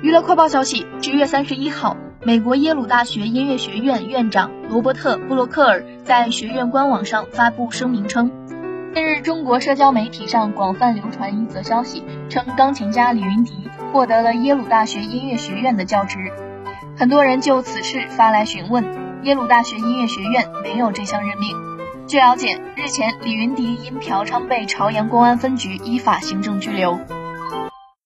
娱乐快报消息十月三十一号美国耶鲁大学音乐学院院长罗伯特布洛克尔在学院官网上发布声明称近日中国社交媒体上广泛流传一则消息称钢琴家李云迪获得了耶鲁大学音乐学院的教职。很多人就此事发来询问耶鲁大学音乐学院没有这项任命。据了解日前李云迪因嫖娼被朝阳公安分局依法行政拘留。